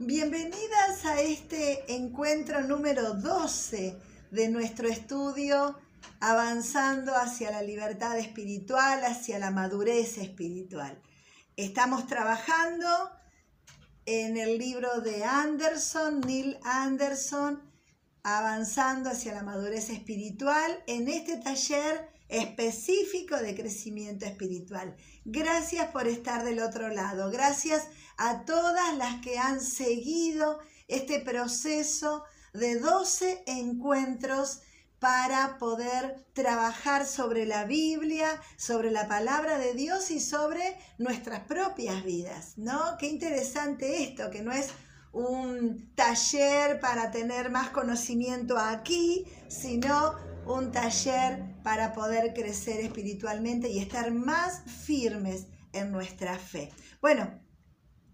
Bienvenidas a este encuentro número 12 de nuestro estudio Avanzando hacia la libertad espiritual, hacia la madurez espiritual. Estamos trabajando en el libro de Anderson, Neil Anderson, Avanzando hacia la madurez espiritual, en este taller específico de crecimiento espiritual. Gracias por estar del otro lado. Gracias a todas las que han seguido este proceso de 12 encuentros para poder trabajar sobre la Biblia, sobre la palabra de Dios y sobre nuestras propias vidas, ¿no? Qué interesante esto, que no es un taller para tener más conocimiento aquí, sino un taller para poder crecer espiritualmente y estar más firmes en nuestra fe. Bueno,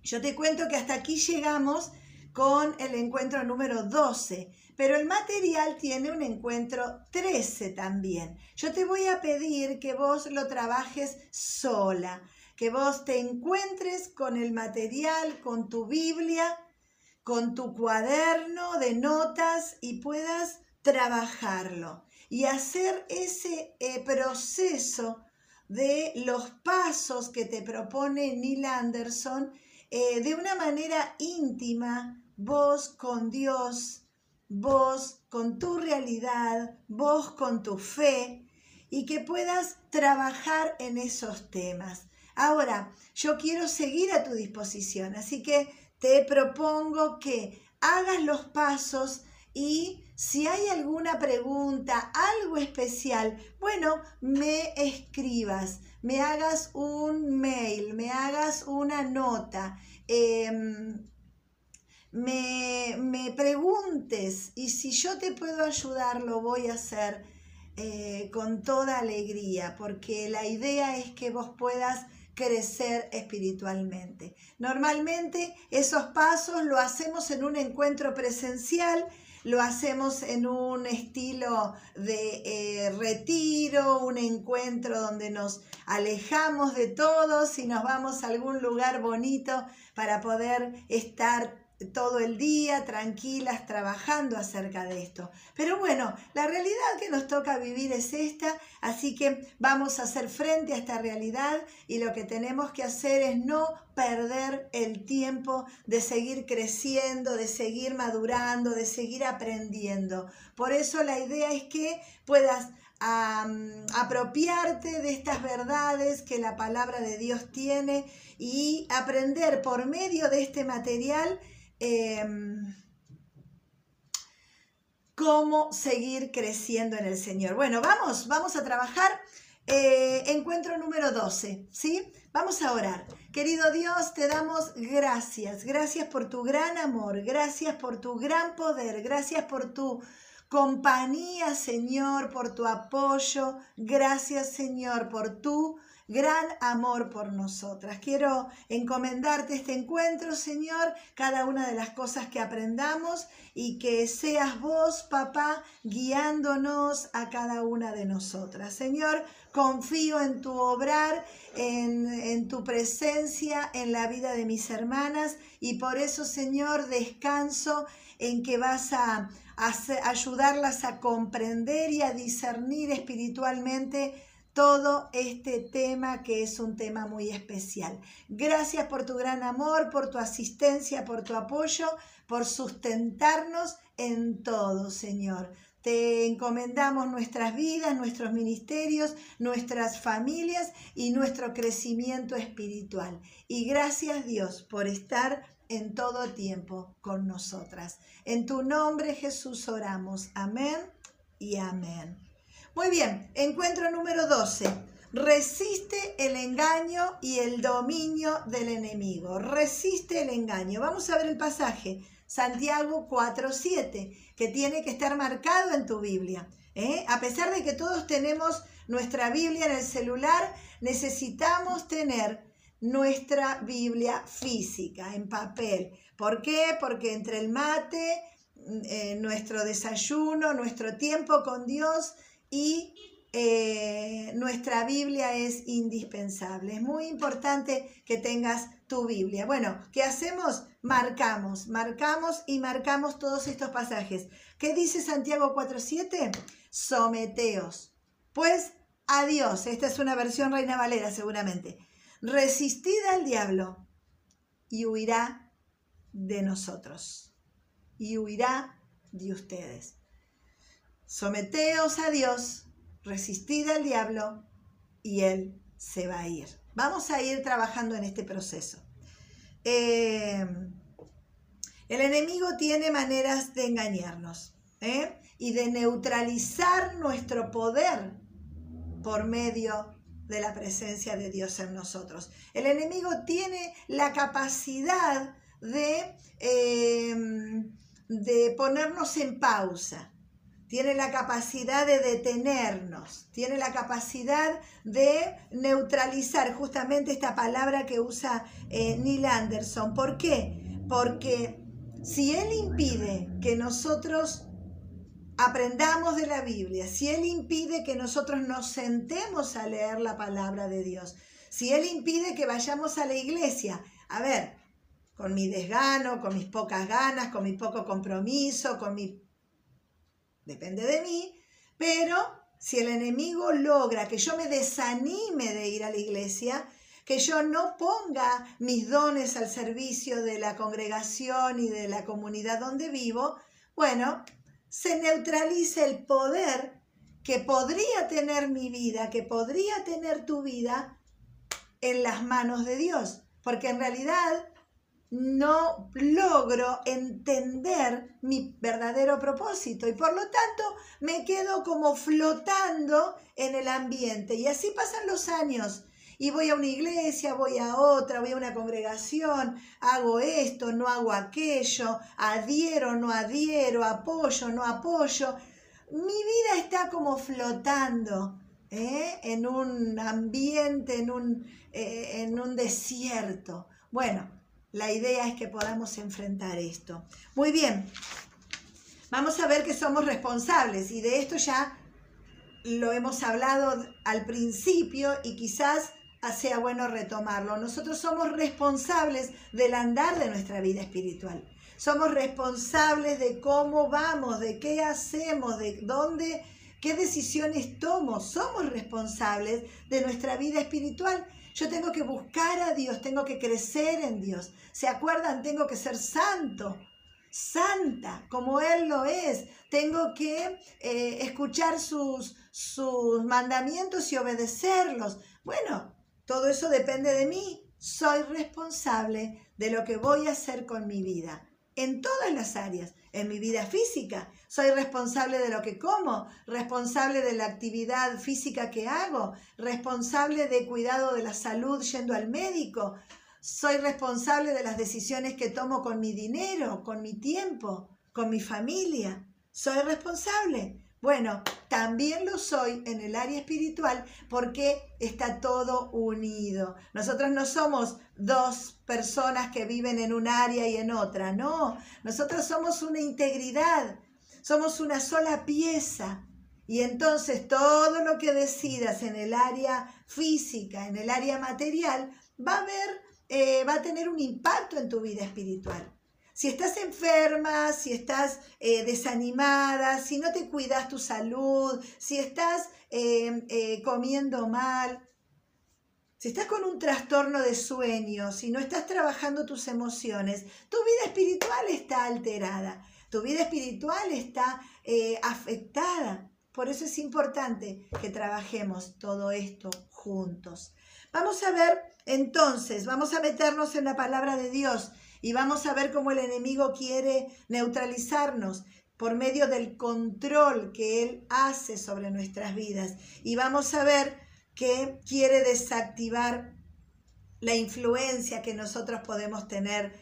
yo te cuento que hasta aquí llegamos con el encuentro número 12, pero el material tiene un encuentro 13 también. Yo te voy a pedir que vos lo trabajes sola, que vos te encuentres con el material, con tu Biblia, con tu cuaderno de notas y puedas trabajarlo y hacer ese eh, proceso de los pasos que te propone Neil Anderson eh, de una manera íntima, vos con Dios, vos con tu realidad, vos con tu fe, y que puedas trabajar en esos temas. Ahora, yo quiero seguir a tu disposición, así que te propongo que hagas los pasos y si hay alguna pregunta, algo especial, bueno, me escribas, me hagas un mail, me hagas una nota, em, me, preguntes y si yo te puedo ayudar, lo voy a hacer eh, con toda alegría, porque la idea es que vos puedas crecer espiritualmente. Normalmente esos pasos lo hacemos en un encuentro presencial lo hacemos en un estilo de eh, retiro, un encuentro donde nos alejamos de todos y nos vamos a algún lugar bonito para poder estar todo el día tranquilas trabajando acerca de esto. Pero bueno, la realidad que nos toca vivir es esta, así que vamos a hacer frente a esta realidad y lo que tenemos que hacer es no perder el tiempo de seguir creciendo, de seguir madurando, de seguir aprendiendo. Por eso la idea es que puedas apropiarte de estas verdades que la palabra de Dios tiene y aprender por medio de este material Em, cómo seguir creciendo en el Señor. Bueno, vamos, vamos a trabajar. Eh, encuentro número 12, ¿sí? Vamos a orar. Querido Dios, te damos gracias. Gracias por tu gran amor, gracias por tu gran poder, gracias por tu compañía, Señor, por tu apoyo. Gracias, Señor, por tu gran amor por nosotras. Quiero encomendarte este encuentro, Señor, cada una de las cosas que aprendamos y que seas vos, papá, guiándonos a cada una de nosotras. Señor, confío en tu obrar, en, tu presencia en la vida de mis hermanas y por eso, Señor, descanso en que vas a ayudarlas a comprender y a discernir espiritualmente todo este tema que es un tema muy especial. Gracias por tu gran amor, por tu asistencia, por tu apoyo, por sustentarnos en todo, Señor. Te encomendamos nuestras vidas, nuestros ministerios, nuestras familias y nuestro crecimiento espiritual. Y gracias Dios por estar en todo tiempo con nosotras. En tu nombre Jesús oramos. Amén y amén. Muy bien, encuentro número 12. Resiste el engaño y el dominio del enemigo. Resiste el engaño. Vamos a ver el pasaje. Santiago 4.7, que tiene que estar marcado en tu Biblia. ¿eh? A pesar de que todos tenemos nuestra Biblia en el celular, necesitamos tener nuestra Biblia física, en papel. ¿Por qué? Porque entre el mate, eh, nuestro desayuno, nuestro tiempo con Dios, y eh, nuestra Biblia es indispensable. Es muy importante que tengas tu Biblia. Bueno, ¿qué hacemos? Marcamos, marcamos y marcamos todos estos pasajes. ¿Qué dice Santiago 4.7? Someteos. Pues a Dios, esta es una versión Reina Valera seguramente. Resistid al diablo y huirá de nosotros. Y huirá de ustedes. Someteos a Dios, resistid al diablo y él se va a ir. Vamos a ir trabajando en este proceso. Eh, el enemigo tiene maneras de engañarnos ¿eh? y de neutralizar nuestro poder por medio de la presencia de Dios en nosotros. El enemigo tiene la capacidad de, eh, de ponernos en pausa, tiene la capacidad de detenernos, tiene la capacidad de neutralizar justamente esta palabra que usa eh, Neil Anderson. ¿Por qué? Porque si Él impide que nosotros aprendamos de la Biblia, si Él impide que nosotros nos sentemos a leer la palabra de Dios, si Él impide que vayamos a la iglesia, a ver, con mi desgano, con mis pocas ganas, con mi poco compromiso, con mi... Depende de mí, pero si el enemigo logra que yo me desanime de ir a la iglesia, que yo no ponga mis dones al servicio de la congregación y de la comunidad donde vivo, bueno, se neutraliza el poder que podría tener mi vida, que podría tener tu vida en las manos de Dios. Porque en realidad no logro entender mi verdadero propósito y por lo tanto me quedo como flotando en el ambiente. Y así pasan los años. Y voy a una iglesia, voy a otra, voy a una congregación, hago esto, no hago aquello, adhiero, no adhiero, apoyo, no apoyo. Mi vida está como flotando ¿eh? en un ambiente, en un, eh, en un desierto. Bueno, la idea es que podamos enfrentar esto. Muy bien, vamos a ver que somos responsables y de esto ya lo hemos hablado al principio y quizás sea bueno retomarlo. Nosotros somos responsables del andar de nuestra vida espiritual. Somos responsables de cómo vamos, de qué hacemos, de dónde, qué decisiones tomo. Somos responsables de nuestra vida espiritual. Yo tengo que buscar a Dios, tengo que crecer en Dios. ¿Se acuerdan? Tengo que ser santo, santa, como Él lo es. Tengo que eh, escuchar sus, sus mandamientos y obedecerlos. Bueno, todo eso depende de mí. Soy responsable de lo que voy a hacer con mi vida en todas las áreas. En mi vida física, soy responsable de lo que como, responsable de la actividad física que hago, responsable de cuidado de la salud yendo al médico, soy responsable de las decisiones que tomo con mi dinero, con mi tiempo, con mi familia. Soy responsable. Bueno, también lo soy en el área espiritual porque está todo unido. Nosotros no somos dos personas que viven en un área y en otra, no. Nosotros somos una integridad, somos una sola pieza. Y entonces todo lo que decidas en el área física, en el área material, va a, eh, va a tener un impacto en tu vida espiritual. Si estás enferma, si estás eh, desanimada, si no te cuidas tu salud, si estás em, eh, comiendo mal, si estás con un trastorno de sueño, si no estás trabajando tus emociones, tu vida espiritual está alterada, tu vida espiritual está eh, afectada. Por eso es importante que trabajemos todo esto juntos. Vamos a ver entonces, vamos a meternos en la palabra de Dios y vamos a ver cómo el enemigo quiere neutralizarnos por medio del control que él hace sobre nuestras vidas. Y vamos a ver que quiere desactivar la influencia que nosotros podemos tener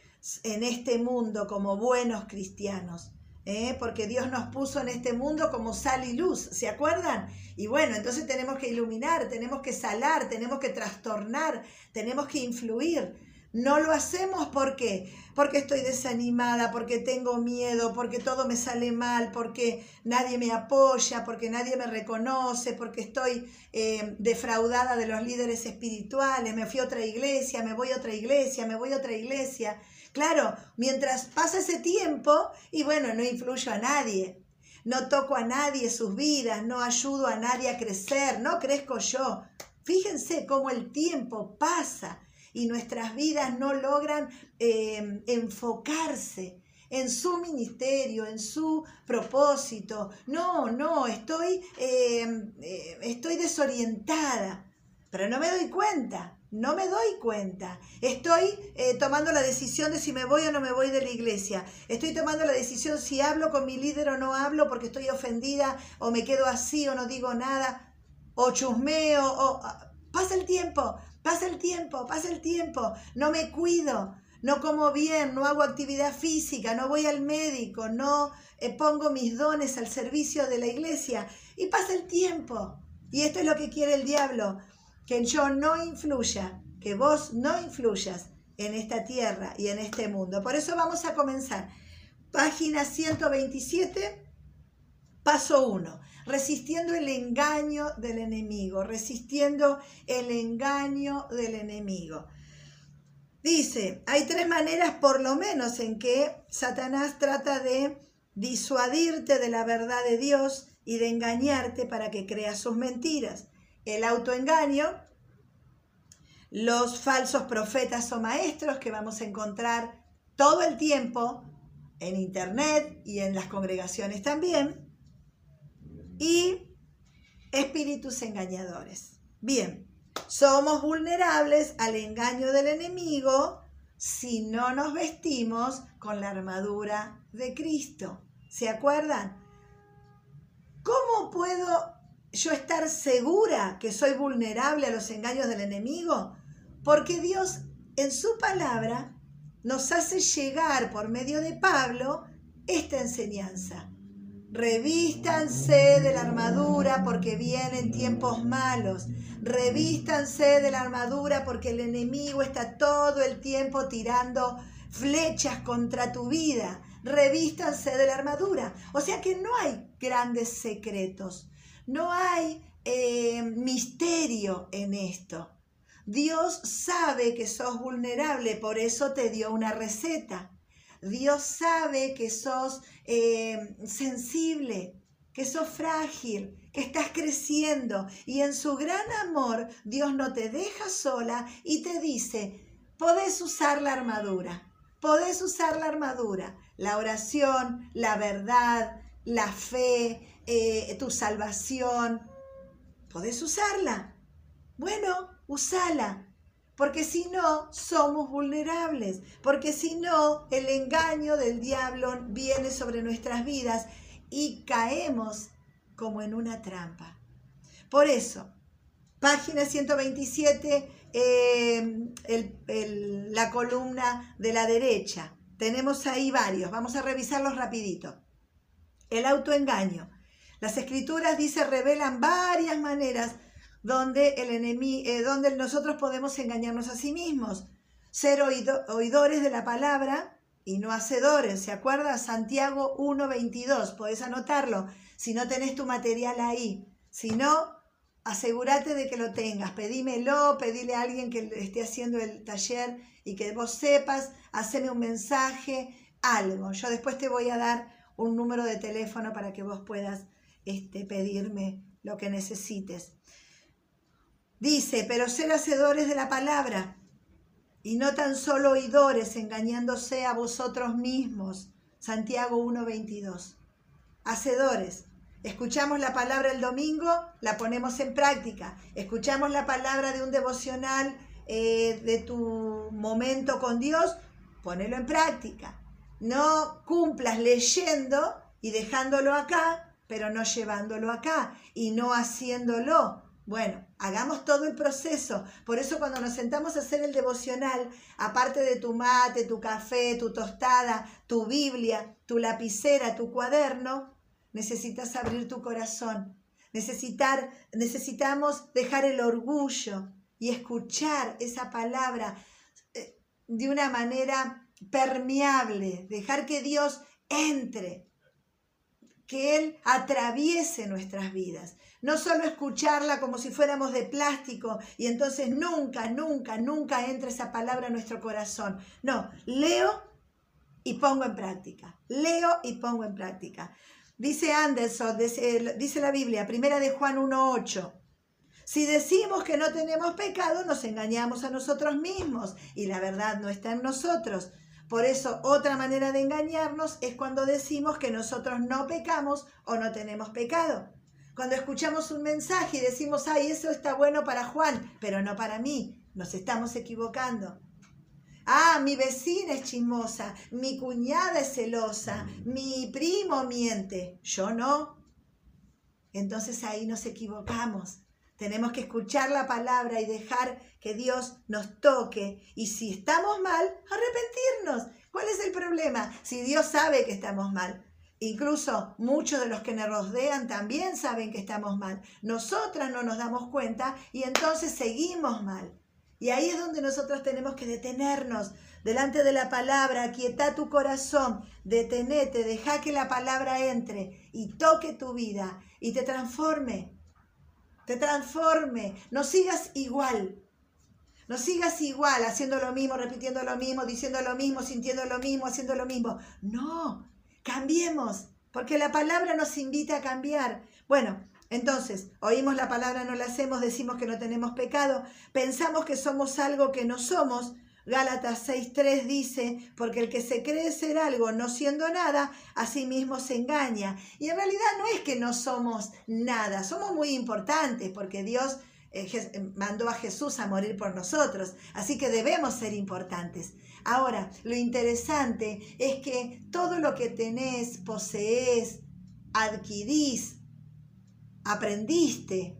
en este mundo como buenos cristianos. ¿eh? Porque Dios nos puso en este mundo como sal y luz, ¿se acuerdan? Y bueno, entonces tenemos que iluminar, tenemos que salar, tenemos que trastornar, tenemos que influir. No lo hacemos porque porque estoy desanimada, porque tengo miedo, porque todo me sale mal, porque nadie me apoya, porque nadie me reconoce, porque estoy eh, defraudada de los líderes espirituales, me fui a otra iglesia, me voy a otra iglesia, me voy a otra iglesia. Claro, mientras pasa ese tiempo y bueno, no influyo a nadie, no toco a nadie sus vidas, no ayudo a nadie a crecer, no crezco yo. Fíjense cómo el tiempo pasa y nuestras vidas no logran eh, enfocarse en su ministerio, en su propósito. No, no, estoy, eh, eh, estoy desorientada, pero no me doy cuenta. No me doy cuenta. Estoy tomando la decisión de si me voy o no me voy de la iglesia. Estoy tomando la decisión si hablo con mi líder o no hablo porque estoy ofendida o me quedo así o no digo nada o chusmeo o ah, pasa el tiempo. Pasa el tiempo, pasa el tiempo, no me cuido, no como bien, no hago actividad física, no voy al médico, no eh, pongo mis dones al servicio de la iglesia y pasa el tiempo. Y esto es lo que quiere el diablo, que yo no influya, que vos no influyas en esta tierra y en este mundo. Por eso vamos a comenzar. Página 127, paso 1 resistiendo el engaño del enemigo, resistiendo el engaño del enemigo. Dice, hay tres maneras por lo menos en que Satanás trata de disuadirte de la verdad de Dios y de engañarte para que creas sus mentiras. El autoengaño, los falsos profetas o maestros que vamos a encontrar todo el tiempo en internet y en las congregaciones también, y espíritus engañadores. Bien, somos vulnerables al engaño del enemigo si no nos vestimos con la armadura de Cristo. ¿Se acuerdan? ¿Cómo puedo yo estar segura que soy vulnerable a los engaños del enemigo? Porque Dios en su palabra nos hace llegar por medio de Pablo esta enseñanza. Revístanse de la armadura porque vienen tiempos malos. Revístanse de la armadura porque el enemigo está todo el tiempo tirando flechas contra tu vida. Revístanse de la armadura. O sea que no hay grandes secretos. No hay eh, misterio en esto. Dios sabe que sos vulnerable, por eso te dio una receta. Dios sabe que sos eh, sensible, que sos frágil, que estás creciendo. Y en su gran amor Dios no te deja sola y te dice, podés usar la armadura, podés usar la armadura, la oración, la verdad, la fe, eh, tu salvación, podés usarla. Bueno, usala, porque si no, somos vulnerables, porque si no, el engaño del diablo viene sobre nuestras vidas y caemos como en una trampa. Por eso, página 127, eh, la columna de la derecha. Tenemos ahí varios, vamos a revisarlos rapidito. El autoengaño. Las escrituras, dice, revelan varias maneras donde, el enemigo, eh, donde nosotros podemos engañarnos a sí mismos. Ser oidores de la palabra y no hacedores. ¿Se acuerda? Santiago 1.22. Podés anotarlo si no tenés tu material ahí. Si no, asegúrate de que lo tengas. Pedímelo, pedile a alguien que esté haciendo el taller y que vos sepas, haceme un mensaje, algo. Yo después te voy a dar un número de teléfono para que vos puedas este, pedirme lo que necesites. Dice, pero ser hacedores de la palabra y no tan solo oidores engañándose a vosotros mismos. Santiago 1.22. Hacedores. Escuchamos la palabra el domingo, la ponemos en práctica. Escuchamos la palabra de un devocional eh, de tu momento con Dios, ponelo en práctica. No cumplas leyendo y dejándolo acá, pero no llevándolo acá y no haciéndolo. Bueno, hagamos todo el proceso. Por eso cuando nos sentamos a hacer el devocional, aparte de tu mate, tu café, tu tostada, tu Biblia, tu lapicera, tu cuaderno, necesitas abrir tu corazón. Necesitar, necesitamos dejar el orgullo y escuchar esa palabra. Eh, de una manera permeable, dejar que Dios entre, que Él atraviese nuestras vidas. No solo escucharla como si fuéramos de plástico y entonces nunca, nunca, nunca entra esa palabra en nuestro corazón. No, leo y pongo en práctica. Leo y pongo en práctica. Dice Anderson, dice, la Biblia, primera de Juan 1.8. Si decimos que no tenemos pecado, nos engañamos a nosotros mismos y la verdad no está en nosotros. Por eso, otra manera de engañarnos es cuando decimos que nosotros no pecamos o no tenemos pecado. Cuando escuchamos un mensaje y decimos, ay, eso está bueno para Juan, pero no para mí, nos estamos equivocando. Ah, mi vecina es chismosa, mi cuñada es celosa, mi primo miente, yo no. Entonces ahí nos equivocamos. Tenemos que escuchar la palabra y dejar que Dios nos toque. Y si estamos mal, arrepentirnos. ¿Cuál es el problema? Si Dios sabe que estamos mal. Incluso muchos de los que nos rodean también saben que estamos mal. Nosotras no nos damos cuenta y entonces seguimos mal. Y ahí es donde nosotros tenemos que detenernos delante de la palabra, aquieta tu corazón, detenete, deja que la palabra entre y toque tu vida y te transforme te transforme, no sigas igual. No sigas igual, haciendo lo mismo, repitiendo lo mismo, diciendo lo mismo, sintiendo lo mismo, haciendo lo mismo. No, cambiemos, porque la palabra nos invita a cambiar. Bueno, entonces, oímos la palabra, no la hacemos, decimos que no tenemos pecado, pensamos que somos algo que no somos, Gálatas 6.3 dice, porque el que se cree ser algo no siendo nada, a sí mismo se engaña. Y en realidad no es que no somos nada, somos muy importantes porque Dios eh, eh, mandó a Jesús a morir por nosotros, así que debemos ser importantes. Ahora, lo interesante es que todo lo que tenés, poseés, adquirís, aprendiste,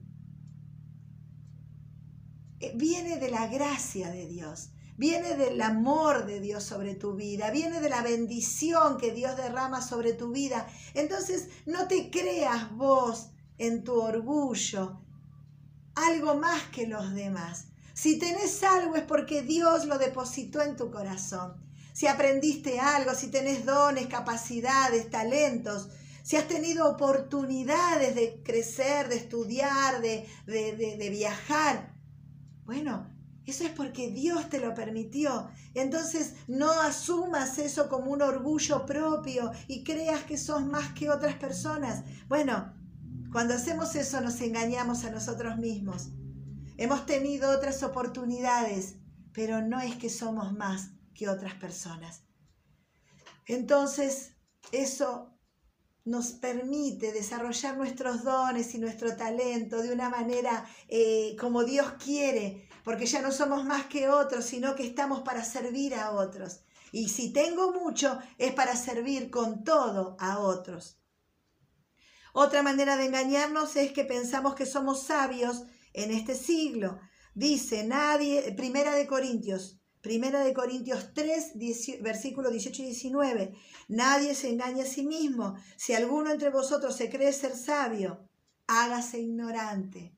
eh, viene de la gracia de Dios viene del amor de Dios sobre tu vida, viene de la bendición que Dios derrama sobre tu vida. Entonces, no te creas vos en tu orgullo algo más que los demás. Si tenés algo es porque Dios lo depositó en tu corazón. Si aprendiste algo, si tenés dones, capacidades, talentos, si has tenido oportunidades de crecer, de estudiar, de, de, de viajar, bueno, eso es porque Dios te lo permitió. Entonces no asumas eso como un orgullo propio y creas que sos más que otras personas. Bueno, cuando hacemos eso nos engañamos a nosotros mismos. Hemos tenido otras oportunidades, pero no es que somos más que otras personas. Entonces, eso nos permite desarrollar nuestros dones y nuestro talento de una manera eh, como Dios quiere, porque ya no somos más que otros, sino que estamos para servir a otros. Y si tengo mucho, es para servir con todo a otros. Otra manera de engañarnos es que pensamos que somos sabios en este siglo. Dice nadie, Primera de Corintios, Primera de Corintios 3, versículos 18 y 19. Nadie se engaña a sí mismo. Si alguno entre vosotros se cree ser sabio, hágase ignorante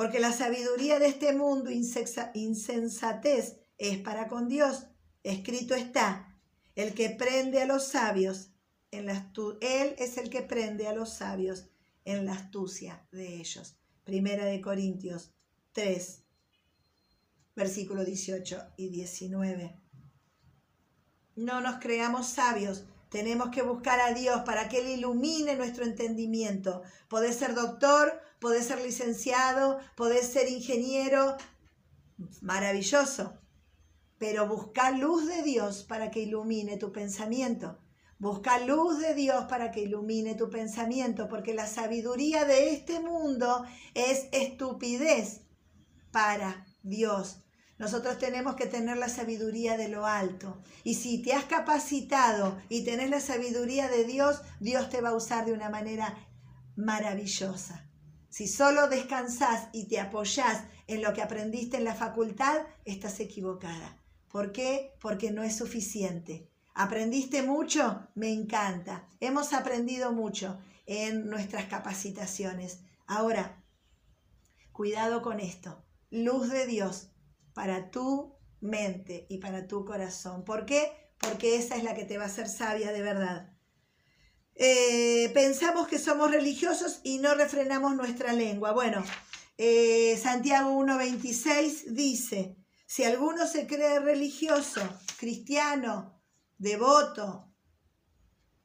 porque la sabiduría de este mundo insensatez es para con Dios. Escrito está, el que prende a los sabios, en la él es el que prende a los sabios en la astucia de ellos. Primera de Corintios 3, versículo 18 y 19. No nos creamos sabios, tenemos que buscar a Dios para que Él ilumine nuestro entendimiento. Podés ser doctor, podés ser licenciado, podés ser ingeniero, maravilloso. Pero busca luz de Dios para que ilumine tu pensamiento. Busca luz de Dios para que ilumine tu pensamiento, porque la sabiduría de este mundo es estupidez para Dios. Nosotros tenemos que tener la sabiduría de lo alto. Y si te has capacitado y tenés la sabiduría de Dios, Dios te va a usar de una manera maravillosa. Si solo descansás y te apoyás en lo que aprendiste en la facultad, estás equivocada. ¿Por qué? Porque no es suficiente. ¿Aprendiste mucho? Me encanta. Hemos aprendido mucho en nuestras capacitaciones. Ahora, cuidado con esto. Luz de Dios para tu mente y para tu corazón. ¿Por qué? Porque esa es la que te va a hacer sabia de verdad. Eh, pensamos que somos religiosos y no refrenamos nuestra lengua. Bueno, eh, Santiago 1.26 dice, si alguno se cree religioso, cristiano, devoto,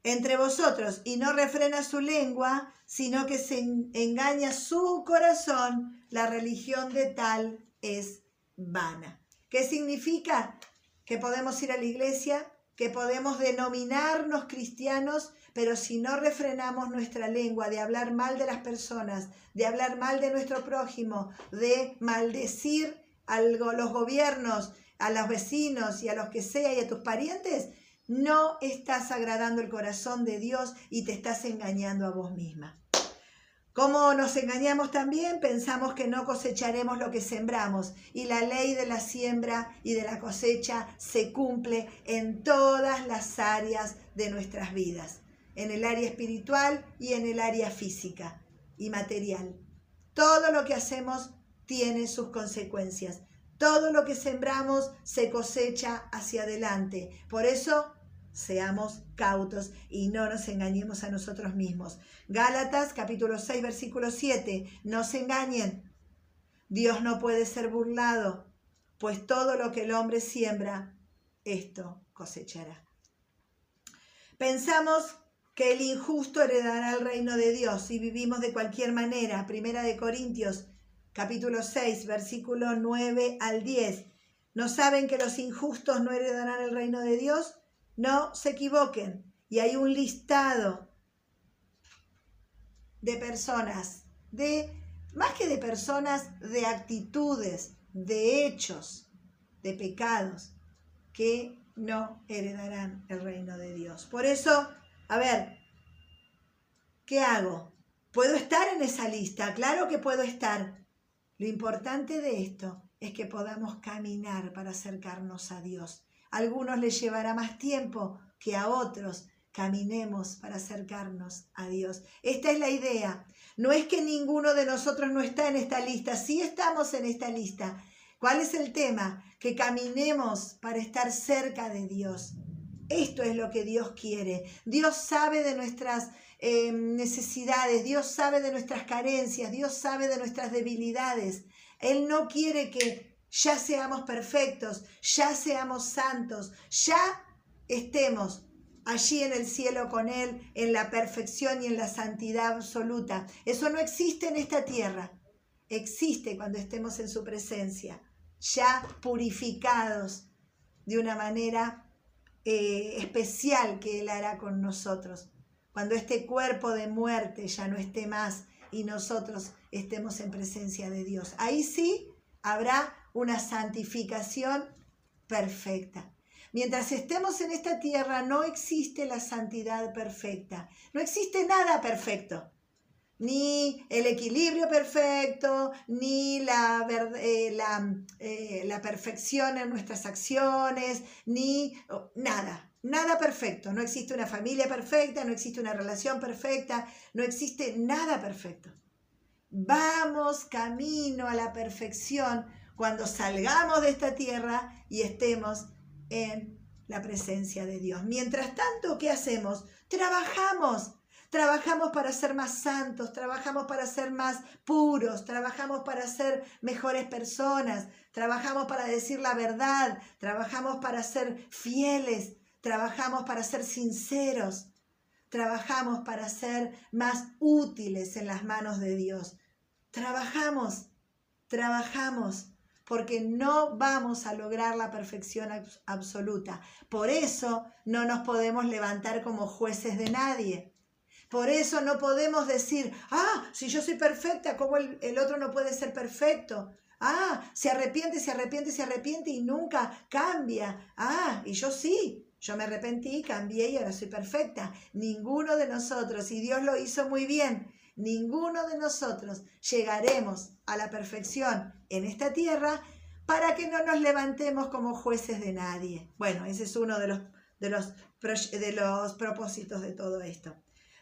entre vosotros y no refrena su lengua, sino que se engaña su corazón, la religión de tal es vana. ¿Qué significa? Que podemos ir a la iglesia, que podemos denominarnos cristianos, pero si no refrenamos nuestra lengua de hablar mal de las personas, de hablar mal de nuestro prójimo, de maldecir a los gobiernos, a los vecinos y a los que sea y a tus parientes, no estás agradando el corazón de Dios y te estás engañando a vos misma. Como nos engañamos también, pensamos que no cosecharemos lo que sembramos y la ley de la siembra y de la cosecha se cumple en todas las áreas de nuestras vidas, en el área espiritual y en el área física y material. Todo lo que hacemos tiene sus consecuencias. Todo lo que sembramos se cosecha hacia adelante. Por eso seamos cautos y no nos engañemos a nosotros mismos. Gálatas capítulo 6 versículo 7, no se engañen. Dios no puede ser burlado, pues todo lo que el hombre siembra, esto cosechará. Pensamos que el injusto heredará el reino de Dios y vivimos de cualquier manera. Primera de Corintios capítulo 6 versículo 9 al 10. ¿No saben que los injustos no heredarán el reino de Dios? No se equivoquen. Y hay un listado de personas, de más que de personas, de actitudes, de hechos, de pecados que no heredarán el reino de Dios. Por eso, a ver, ¿qué hago? ¿Puedo estar en esa lista? Claro que puedo estar. Lo importante de esto es que podamos caminar para acercarnos a Dios algunos les llevará más tiempo que a otros. Caminemos para acercarnos a Dios. Esta es la idea. No es que ninguno de nosotros no está en esta lista, sí estamos en esta lista. ¿Cuál es el tema? Que caminemos para estar cerca de Dios. Esto es lo que Dios quiere. Dios sabe de nuestras eh, necesidades, Dios sabe de nuestras carencias, Dios sabe de nuestras debilidades. Él no quiere que ya seamos perfectos, ya seamos santos, ya estemos allí en el cielo con Él, en la perfección y en la santidad absoluta. Eso no existe en esta tierra, existe cuando estemos en su presencia, ya purificados de una manera eh, especial que Él hará con nosotros. Cuando este cuerpo de muerte ya no esté más y nosotros estemos en presencia de Dios. Ahí sí habrá una santificación perfecta. Mientras estemos en esta tierra no existe la santidad perfecta, no existe nada perfecto, ni el equilibrio perfecto, ni la, eh, la, eh, la perfección en nuestras acciones, ni nada, nada perfecto. No existe una familia perfecta, no existe una relación perfecta, no existe nada perfecto. Vamos camino a la perfección cuando salgamos de esta tierra y estemos en la presencia de Dios. Mientras tanto, ¿qué hacemos? Trabajamos. Trabajamos para ser más santos, trabajamos para ser más puros, trabajamos para ser mejores personas, trabajamos para decir la verdad, trabajamos para ser fieles, trabajamos para ser sinceros, trabajamos para ser más útiles en las manos de Dios. Trabajamos, trabajamos porque no vamos a lograr la perfección absoluta. Por eso no nos podemos levantar como jueces de nadie. Por eso no podemos decir, ah, si yo soy perfecta, ¿cómo el, el otro no puede ser perfecto? Ah, se arrepiente, se arrepiente, se arrepiente y nunca cambia. Ah, y yo sí, yo me arrepentí, cambié y ahora soy perfecta. Ninguno de nosotros, y Dios lo hizo muy bien, ninguno de nosotros llegaremos a la perfección en esta tierra para que no nos levantemos como jueces de nadie. Bueno, ese es uno de los, de los, de los propósitos de todo esto.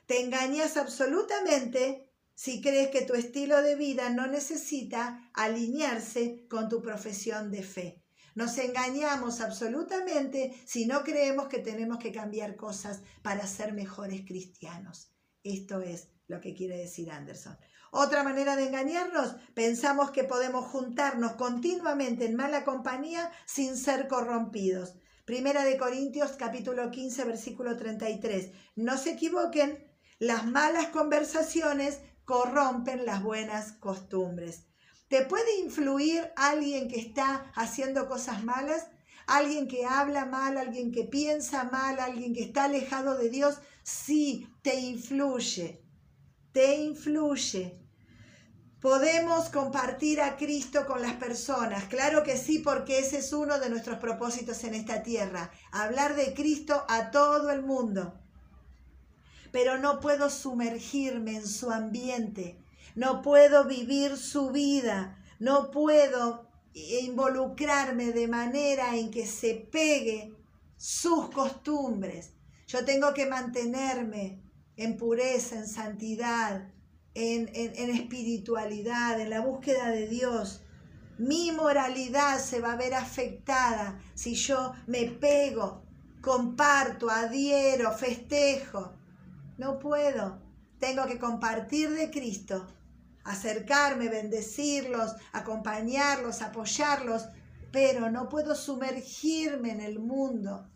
Te engañas absolutamente si crees que tu estilo de vida no necesita alinearse con tu profesión de fe. Nos engañamos absolutamente si no creemos que tenemos que cambiar cosas para ser mejores cristianos. Esto es lo que quiere decir Anderson. Otra manera de engañarnos, pensamos que podemos juntarnos continuamente en mala compañía sin ser corrompidos. Primera de Corintios capítulo 15 versículo 33. No se equivoquen, las malas conversaciones corrompen las buenas costumbres. ¿Te puede influir alguien que está haciendo cosas malas? ¿Alguien que habla mal, alguien que piensa mal, alguien que está alejado de Dios? Sí, te influye, te influye. Podemos compartir a Cristo con las personas, claro que sí, porque ese es uno de nuestros propósitos en esta tierra, hablar de Cristo a todo el mundo. Pero no puedo sumergirme en su ambiente, no puedo vivir su vida, no puedo involucrarme de manera en que se pegue sus costumbres. Yo tengo que mantenerme en pureza, en santidad, en, en, espiritualidad, en la búsqueda de Dios. Mi moralidad se va a ver afectada si yo me pego, comparto, adhiero, festejo. No puedo. Tengo que compartir de Cristo acercarme, bendecirlos, acompañarlos, apoyarlos, pero no puedo sumergirme en el mundo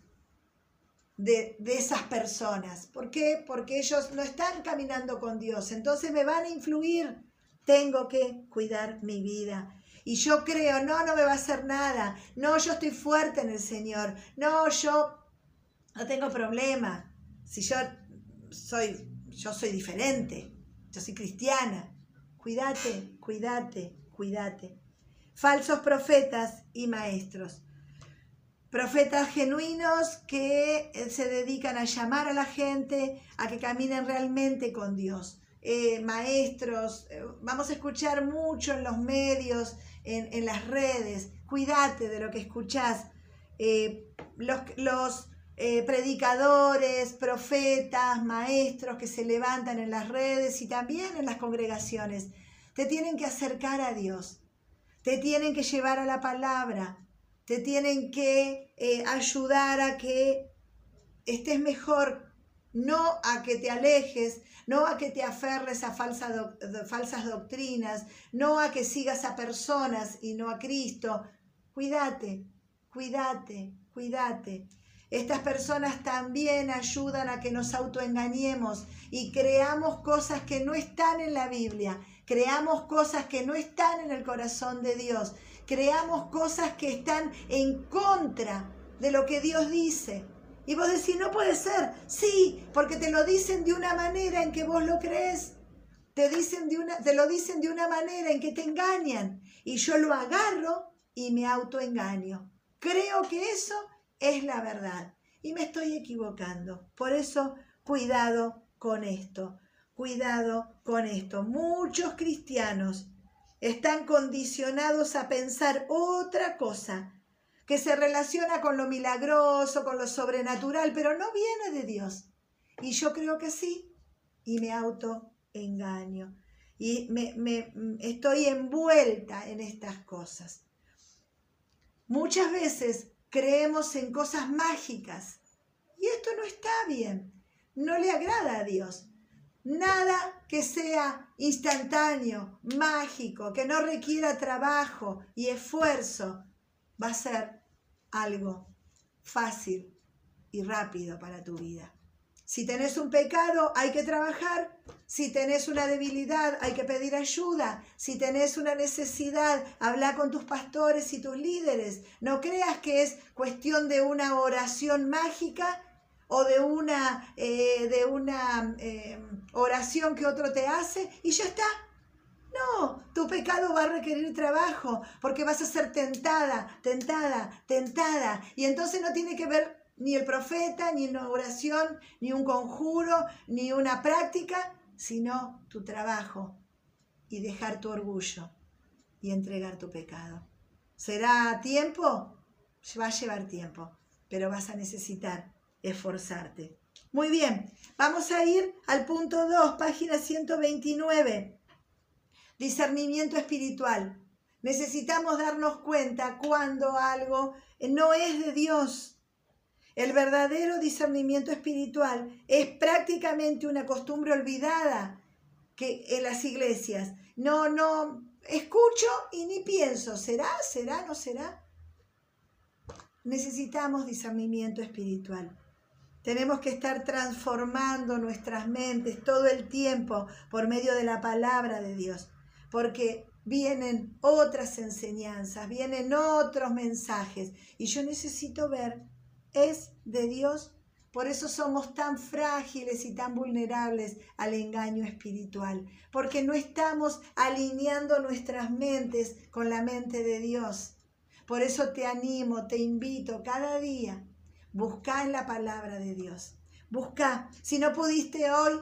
de, esas personas. ¿Por qué? Porque ellos no están caminando con Dios, entonces me van a influir. Tengo que cuidar mi vida. Y yo creo, no, no me va a hacer nada. No, yo estoy fuerte en el Señor. No, yo no tengo problema. Si yo soy, yo soy diferente. Yo soy cristiana. Cuídate, cuídate, cuídate. Falsos profetas y maestros. Profetas genuinos que eh, se dedican a llamar a la gente a que caminen realmente con Dios. Eh, maestros, eh, vamos a escuchar mucho en los medios, en, las redes. Cuídate de lo que escuchás. los, los predicadores, profetas, maestros que se levantan en las redes y también en las congregaciones. Te tienen que acercar a Dios, te tienen que llevar a la palabra, te tienen que eh, ayudar a que estés mejor, no a que te alejes, no a que te aferres a falsas doctrinas, no a que sigas a personas y no a Cristo. Cuídate, cuídate, cuídate. Estas personas también ayudan a que nos autoengañemos y creamos cosas que no están en la Biblia, creamos cosas que no están en el corazón de Dios, creamos cosas que están en contra de lo que Dios dice. Y vos decís, no puede ser. Sí, porque te lo dicen de una manera en que vos lo crees. Te, dicen de una, te lo dicen de una manera en que te engañan. Y yo lo agarro y me autoengaño. Creo que eso es la verdad y me estoy equivocando. Por eso, cuidado con esto, cuidado con esto. Muchos cristianos están condicionados a pensar otra cosa que se relaciona con lo milagroso, con lo sobrenatural, pero no viene de Dios. Y yo creo que sí, y me autoengaño. Y me, me, estoy envuelta en estas cosas. Muchas veces creemos en cosas mágicas. Y esto no está bien. No le agrada a Dios. Nada que sea instantáneo, mágico, que no requiera trabajo y esfuerzo, va a ser algo fácil y rápido para tu vida. Si tenés un pecado, hay que trabajar. Si tenés una debilidad, hay que pedir ayuda. Si tenés una necesidad, habla con tus pastores y tus líderes. No creas que es cuestión de una oración mágica o de una, eh, de una eh, oración que otro te hace y ya está. No, tu pecado va a requerir trabajo porque vas a ser tentada, tentada, tentada. Y entonces no tiene que ver ni el profeta, ni una oración, ni un conjuro, ni una práctica, sino tu trabajo y dejar tu orgullo y entregar tu pecado. ¿Será tiempo? Va a llevar tiempo, pero vas a necesitar esforzarte. Muy bien, vamos a ir al punto 2, página 129. Discernimiento espiritual. Necesitamos darnos cuenta cuando algo no es de Dios. El verdadero discernimiento espiritual es prácticamente una costumbre olvidada que en las iglesias. No, no, escucho y ni pienso, ¿será? ¿Será? ¿No será? Necesitamos discernimiento espiritual. Tenemos que estar transformando nuestras mentes todo el tiempo por medio de la palabra de Dios, porque vienen otras enseñanzas, vienen otros mensajes y yo necesito ver, ¿es de Dios? Por eso somos tan frágiles y tan vulnerables al engaño espiritual, porque no estamos alineando nuestras mentes con la mente de Dios. Por eso te animo, te invito cada día Busca en la palabra de Dios. Busca. Si no pudiste hoy,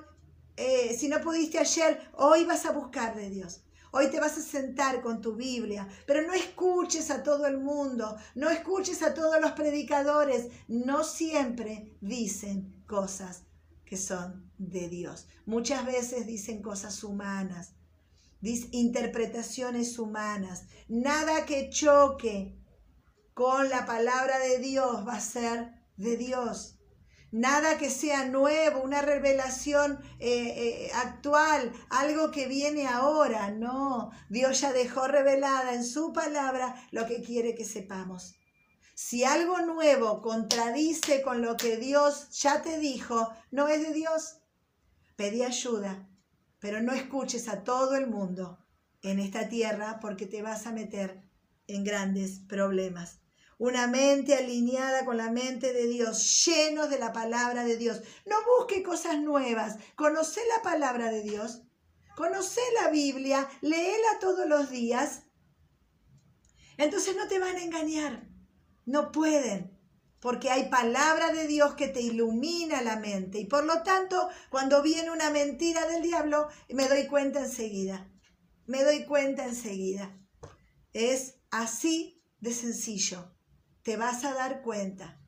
eh, si no pudiste ayer, hoy vas a buscar de Dios. Hoy te vas a sentar con tu Biblia, pero no escuches a todo el mundo, no escuches a todos los predicadores. No siempre dicen cosas que son de Dios. Muchas veces dicen cosas humanas, interpretaciones humanas. Nada que choque con la palabra de Dios va a ser de Dios. Nada que sea nuevo, una revelación eh, eh, actual, algo que viene ahora. No, Dios ya dejó revelada en su palabra lo que quiere que sepamos. Si algo nuevo contradice con lo que Dios ya te dijo, no es de Dios. Pedí ayuda, pero no escuches a todo el mundo en esta tierra porque te vas a meter en grandes problemas una mente alineada con la mente de Dios, llenos de la palabra de Dios. No busque cosas nuevas, conoce la palabra de Dios, conoce la Biblia, léela todos los días. Entonces no te van a engañar, no pueden, porque hay palabra de Dios que te ilumina la mente. Y por lo tanto cuando viene una mentira del diablo me doy cuenta enseguida, me doy cuenta enseguida. Es así de sencillo te vas a dar cuenta.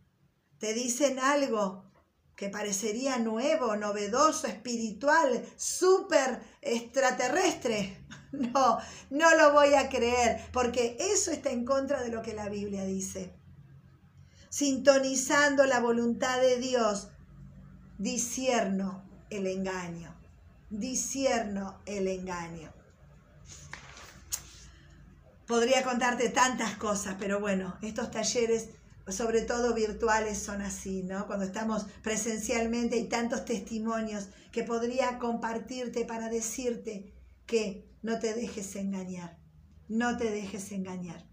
Te dicen algo que parecería nuevo, novedoso, espiritual, súper extraterrestre. No, no lo voy a creer, porque eso está en contra de lo que la Biblia dice. Sintonizando la voluntad de Dios, disierno el engaño, disierno el engaño. Podría contarte tantas cosas, pero bueno, estos talleres, sobre todo virtuales, son así, ¿no? Cuando estamos presencialmente hay tantos testimonios que podría compartirte para decirte que no te dejes engañar, no te dejes engañar.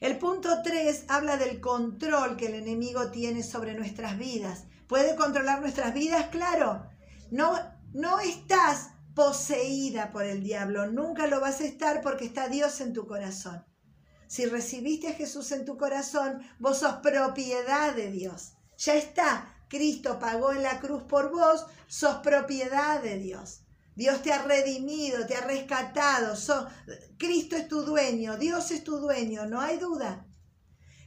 El punto 3 habla del control que el enemigo tiene sobre nuestras vidas. ¿Puede controlar nuestras vidas? Claro. No, no estás poseída por el diablo. Nunca lo vas a estar porque está Dios en tu corazón. Si recibiste a Jesús en tu corazón, vos sos propiedad de Dios. Ya está. Cristo pagó en la cruz por vos, sos propiedad de Dios. Dios te ha redimido, te ha rescatado. Cristo es tu dueño, Dios es tu dueño, no hay duda.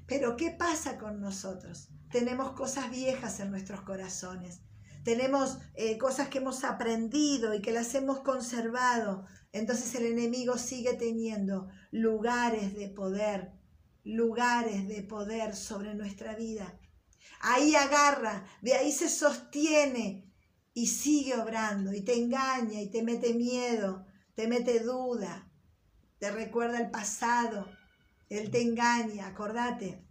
Pero ¿qué pasa con nosotros? Tenemos cosas viejas en nuestros corazones tenemos eh, cosas que hemos aprendido y que las hemos conservado. Entonces el enemigo sigue teniendo lugares de poder, lugares de poder sobre nuestra vida. Ahí agarra, de ahí se sostiene y sigue obrando y te engaña y te mete miedo, te mete duda, te recuerda el pasado, él te engaña, acordate.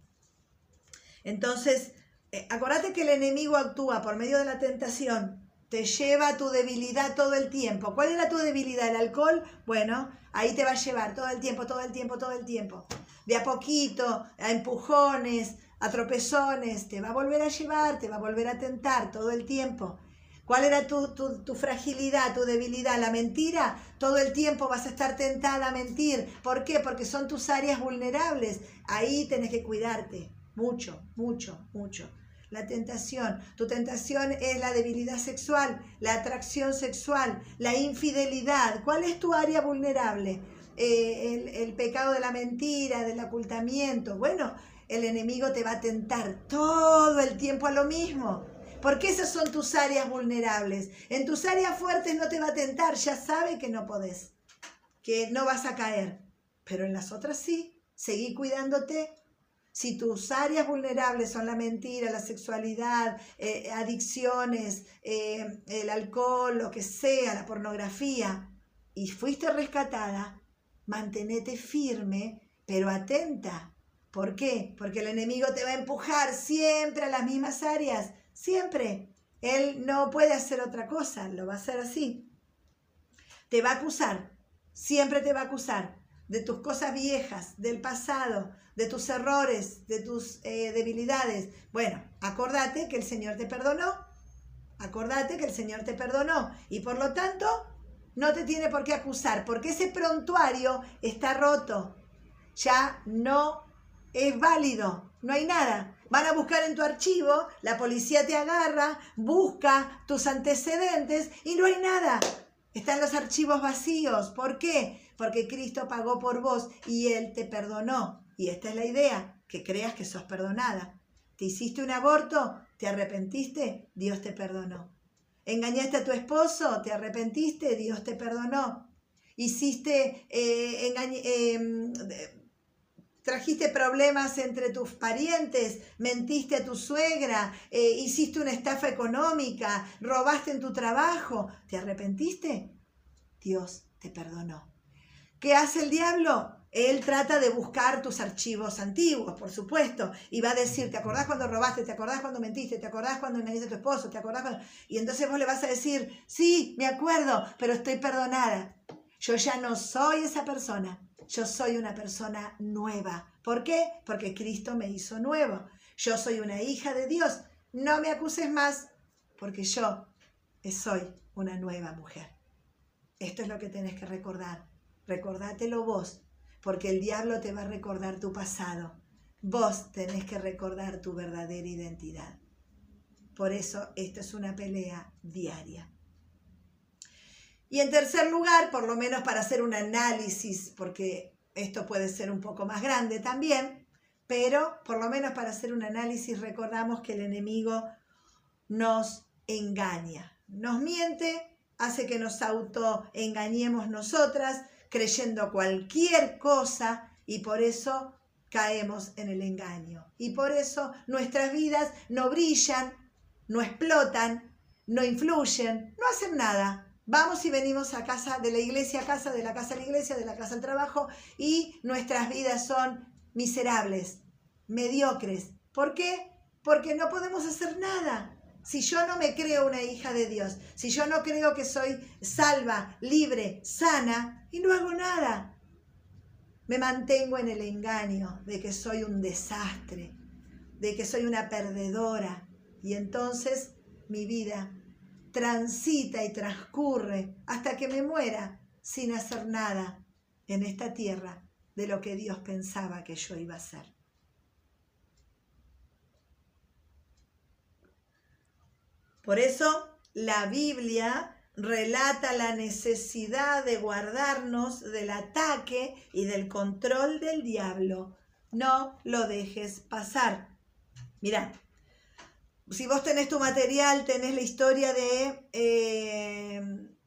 Entonces, eh, acordate que el enemigo actúa por medio de la tentación, te lleva tu debilidad todo el tiempo. ¿Cuál era tu debilidad? ¿El alcohol? Bueno, ahí te va a llevar todo el tiempo, todo el tiempo, todo el tiempo. De a poquito, a empujones, a tropezones, te va a volver a llevar, te va a volver a tentar todo el tiempo. ¿Cuál era tu, tu, tu, fragilidad, tu debilidad? La mentira. Todo el tiempo vas a estar tentada a mentir. ¿Por qué? Porque son tus áreas vulnerables. Ahí tenés que cuidarte. Mucho, mucho, mucho la tentación. Tu tentación es la debilidad sexual, la atracción sexual, la infidelidad. ¿Cuál es tu área vulnerable? Eh, el, pecado de la mentira, del ocultamiento. Bueno, el enemigo te va a tentar todo el tiempo a lo mismo. Porque esas son tus áreas vulnerables. En tus áreas fuertes no te va a tentar, ya sabe que no podés, que no vas a caer. pero en las otras sí, seguí cuidándote. Si tus áreas vulnerables son la mentira, la sexualidad, eh, adicciones, eh, el alcohol, lo que sea, la pornografía, y fuiste rescatada, mantenete firme, pero atenta. ¿Por qué? Porque el enemigo te va a empujar siempre a las mismas áreas, siempre. Él no puede hacer otra cosa, lo va a hacer así. Te va a acusar, siempre te va a acusar de tus cosas viejas, del pasado, de tus errores, de tus eh, debilidades. Bueno, acordate que el Señor te perdonó, acordate que el Señor te perdonó y por lo tanto no te tiene por qué acusar, porque ese prontuario está roto, ya no es válido, no hay nada. Van a buscar en tu archivo, la policía te agarra, busca tus antecedentes y no hay nada. Están los archivos vacíos. ¿Por qué? Porque Cristo pagó por vos y Él te perdonó. Y esta es la idea, que creas que sos perdonada. ¿Te hiciste un aborto? ¿Te arrepentiste? Dios te perdonó. ¿Engañaste a tu esposo? ¿Te arrepentiste? Dios te perdonó. ¿Hiciste, eh, em, trajiste problemas entre tus parientes? ¿Mentiste a tu suegra? Eh, ¿Hiciste una estafa económica? ¿Robaste en tu trabajo? ¿Te arrepentiste? Dios te perdonó. ¿Qué hace el diablo? Él trata de buscar tus archivos antiguos, por supuesto, y va a decir, ¿te acordás cuando robaste? ¿Te acordás cuando mentiste? ¿Te acordás cuando engañaste a tu esposo? ¿Te acordás cuando... Y entonces vos le vas a decir, sí, me acuerdo, pero estoy perdonada. Yo ya no soy esa persona, yo soy una persona nueva. ¿Por qué? Porque Cristo me hizo nuevo. Yo soy una hija de Dios. No me acuses más, porque yo soy una nueva mujer. Esto es lo que tenés que recordar. Recordátelo vos porque el diablo te va a recordar tu pasado. Vos tenés que recordar tu verdadera identidad. Por eso esta es una pelea diaria. Y en tercer lugar, por lo menos para hacer un análisis, porque esto puede ser un poco más grande también, pero por lo menos para hacer un análisis recordamos que el enemigo nos engaña, nos miente, hace que nos autoengañemos nosotras, creyendo cualquier cosa y por eso caemos en el engaño. Y por eso nuestras vidas no brillan, no explotan, no influyen, no hacen nada. Vamos y venimos a casa de la iglesia a casa, de la casa a la iglesia, de la casa al trabajo y nuestras vidas son miserables, mediocres. ¿Por qué? Porque no podemos hacer nada. Si yo no me creo una hija de Dios, si yo no creo que soy salva, libre, sana, y no hago nada, me mantengo en el engaño de que soy un desastre, de que soy una perdedora, y entonces mi vida transita y transcurre hasta que me muera sin hacer nada en esta tierra de lo que Dios pensaba que yo iba a ser. Por eso la Biblia relata la necesidad de guardarnos del ataque y del control del diablo. No lo dejes pasar. Mira, si vos tenés tu material, tenés la historia de eh,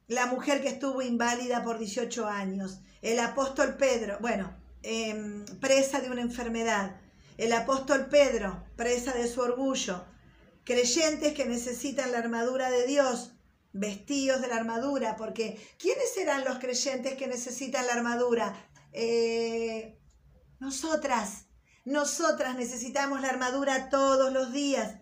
la mujer que estuvo inválida por 18 años, el apóstol Pedro, bueno, em, presa de una enfermedad, el apóstol Pedro, presa de su orgullo, creyentes que necesitan la armadura de Dios, vestidos de la armadura, porque ¿quiénes serán los creyentes que necesitan la armadura? Eh, nosotras, nosotras necesitamos la armadura todos los días.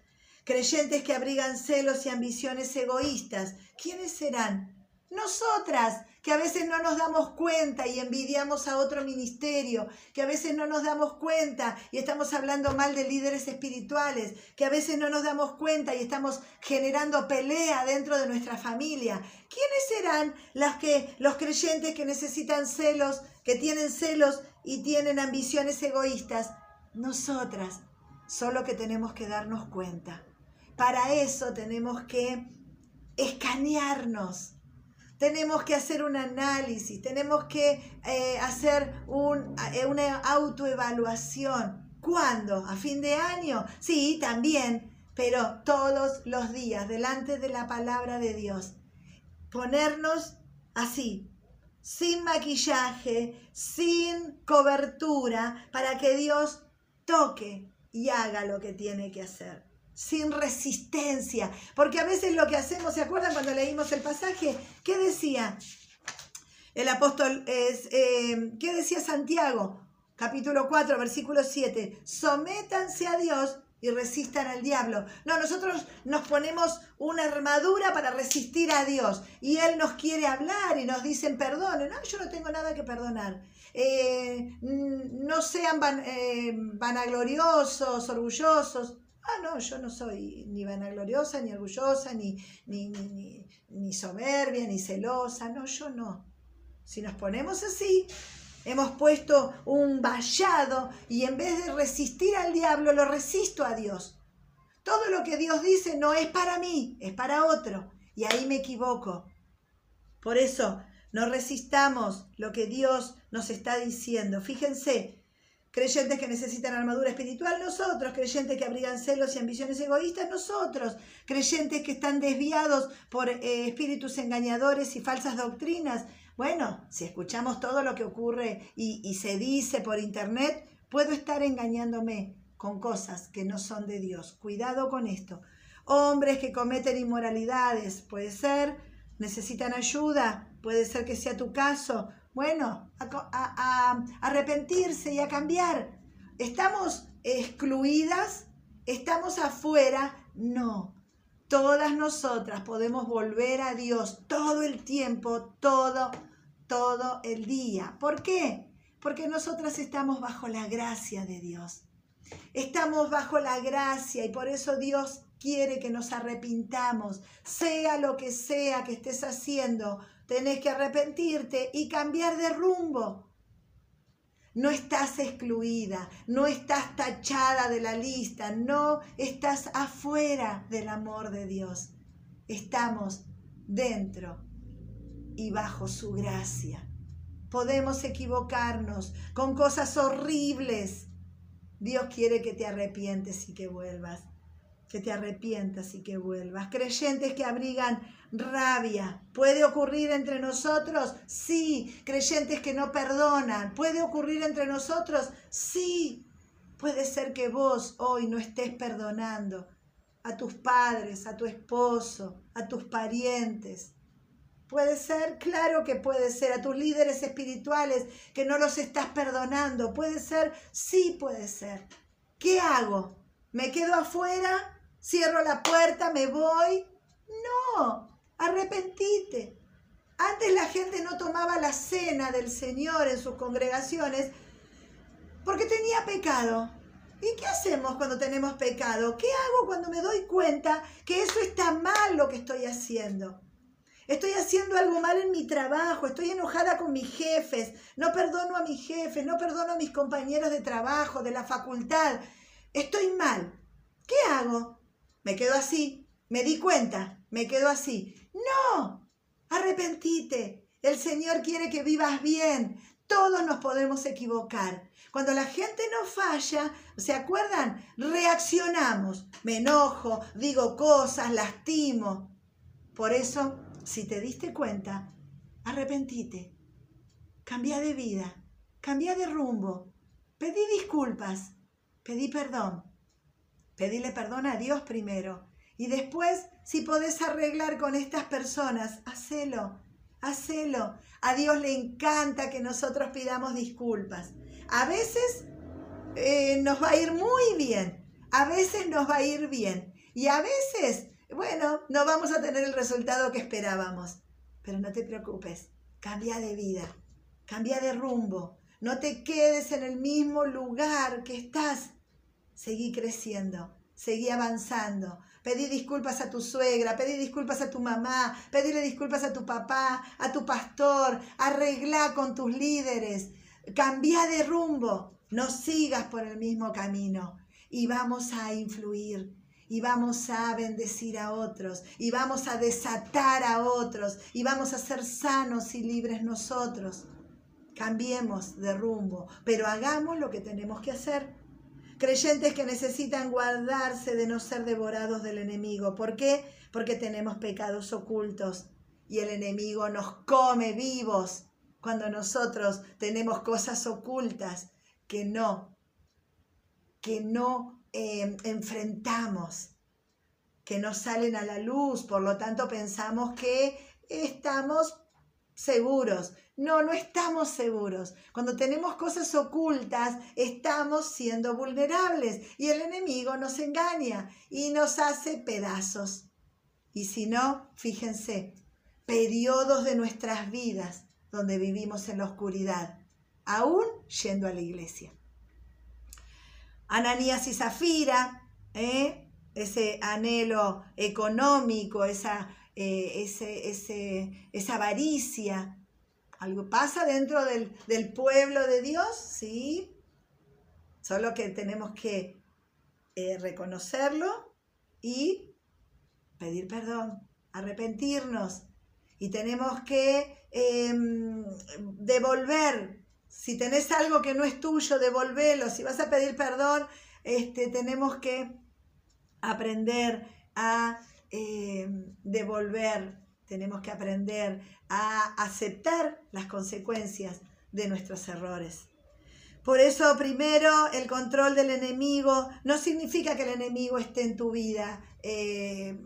Creyentes que abrigan celos y ambiciones egoístas, ¿quiénes serán? Nosotras, que a veces no nos damos cuenta y envidiamos a otro ministerio, que a veces no nos damos cuenta y estamos hablando mal de líderes espirituales, que a veces no nos damos cuenta y estamos generando pelea dentro de nuestra familia. ¿Quiénes serán las que, los creyentes que necesitan celos, que tienen celos y tienen ambiciones egoístas? Nosotras, solo que tenemos que darnos cuenta. Para eso tenemos que escanearnos tenemos que hacer un análisis, tenemos que eh, hacer eh, una autoevaluación. ¿Cuándo? ¿A fin de año? Sí, también, pero todos los días delante de la palabra de Dios. Ponernos así, sin maquillaje, sin cobertura, para que Dios toque y haga lo que tiene que hacer. Sin resistencia. Porque a veces lo que hacemos, ¿se acuerdan cuando leímos el pasaje? ¿Qué decía? El apóstol, es, eh, ¿qué decía Santiago? Capítulo 4, versículo 7. Sométanse a Dios y resistan al diablo. No, nosotros nos ponemos una armadura para resistir a Dios y Él nos quiere hablar y nos dicen perdone. No, yo no tengo nada que perdonar. Eh, no sean eh, vanagloriosos, orgullosos. Ah, no, yo no soy ni vanagloriosa, ni orgullosa, ni, ni, ni, ni soberbia, ni celosa. No, yo no. Si nos ponemos así, Hemos puesto un vallado y en vez de resistir al diablo, lo resisto a Dios. Todo lo que Dios dice no es para mí, es para otro. Y ahí me equivoco. Por eso, no resistamos lo que Dios nos está diciendo. Fíjense, creyentes que necesitan armadura espiritual, nosotros, creyentes que abrigan celos y ambiciones egoístas, nosotros, creyentes que están desviados por eh, espíritus engañadores y falsas doctrinas, bueno, si escuchamos todo lo que ocurre y, se dice por internet, puedo estar engañándome con cosas que no son de Dios. Cuidado con esto. Hombres que cometen inmoralidades, puede ser, necesitan ayuda, puede ser que sea tu caso. Bueno, a, arrepentirse y a cambiar. ¿Estamos excluidas? ¿Estamos afuera? No. Todas nosotras podemos volver a Dios todo el tiempo, todo, todo el día. ¿Por qué? Porque nosotras estamos bajo la gracia de Dios. Estamos bajo la gracia y por eso Dios quiere que nos arrepintamos. Sea lo que sea que estés haciendo, tenés que arrepentirte y cambiar de rumbo. No estás excluida, no estás tachada de la lista, no estás afuera del amor de Dios. Estamos dentro y bajo su gracia. Podemos equivocarnos con cosas horribles. Dios quiere que te arrepientes y que vuelvas que te arrepientas y que vuelvas. Creyentes que abrigan rabia. ¿Puede ocurrir entre nosotros? Sí. Creyentes que no perdonan. ¿Puede ocurrir entre nosotros? Sí. Puede ser que vos hoy no estés perdonando a tus padres, a tu esposo, a tus parientes. Puede ser, claro que puede ser, a tus líderes espirituales que no los estás perdonando. Puede ser, sí puede ser. ¿Qué hago? ¿Me quedo afuera cierro la puerta, me voy. No, arrepentite. Antes la gente no tomaba la cena del Señor en sus congregaciones porque tenía pecado. ¿Y qué hacemos cuando tenemos pecado? ¿Qué hago cuando me doy cuenta que eso está mal lo que estoy haciendo? Estoy haciendo algo mal en mi trabajo, estoy enojada con mis jefes, no perdono a mis jefes, no perdono a mis compañeros de trabajo, de la facultad. Estoy mal. ¿Qué hago? Me quedo así, me di cuenta, me quedo así. No, arrepentite. El Señor quiere que vivas bien. Todos nos podemos equivocar. Cuando la gente no falla, ¿se acuerdan? Reaccionamos. Me enojo, digo cosas, lastimo. Por eso, si te diste cuenta, arrepentite. Cambia de vida, cambia de rumbo. Pedí disculpas, pedí perdón. Pedile perdón a Dios primero. Y después, si podés arreglar con estas personas, hacelo, hacelo. A Dios le encanta que nosotros pidamos disculpas. A veces eh, nos va a ir muy bien, a veces nos va a ir bien. Y a veces, bueno, no vamos a tener el resultado que esperábamos. Pero no te preocupes, cambia de vida, cambia de rumbo. No te quedes en el mismo lugar que estás seguí creciendo, seguí avanzando. Pedí disculpas a tu suegra, pedí disculpas a tu mamá, pedíle disculpas a tu papá, a tu pastor, arregla con tus líderes, cambia de rumbo, no sigas por el mismo camino. Y vamos a influir. Y vamos a bendecir a otros. Y vamos a desatar a otros. Y vamos a ser sanos y libres nosotros. Cambiemos de rumbo, pero hagamos lo que tenemos que hacer creyentes que necesitan guardarse de no ser devorados del enemigo. ¿Por qué? Porque tenemos pecados ocultos y el enemigo nos come vivos cuando nosotros tenemos cosas ocultas que no, que no eh, enfrentamos, que no salen a la luz, por lo tanto pensamos que estamos seguros. No, no estamos seguros. Cuando tenemos cosas ocultas, estamos siendo vulnerables y el enemigo nos engaña y nos hace pedazos. Y si no, fíjense, periodos de nuestras vidas donde vivimos en la oscuridad, aún yendo a la iglesia. Ananías y Zafira, ¿eh? ese anhelo económico, esa, eh, ese, esa avaricia, algo pasa dentro del, del, pueblo de Dios, sí, solo que tenemos que eh, reconocerlo y pedir perdón, arrepentirnos y tenemos que em, devolver. Si tenés algo que no es tuyo, devolverlo. Si vas a pedir perdón, este, tenemos que aprender a em, devolver, tenemos que aprender a aceptar las consecuencias de nuestros errores. Por eso, primero, el control del enemigo no significa que el enemigo esté en tu vida, eh,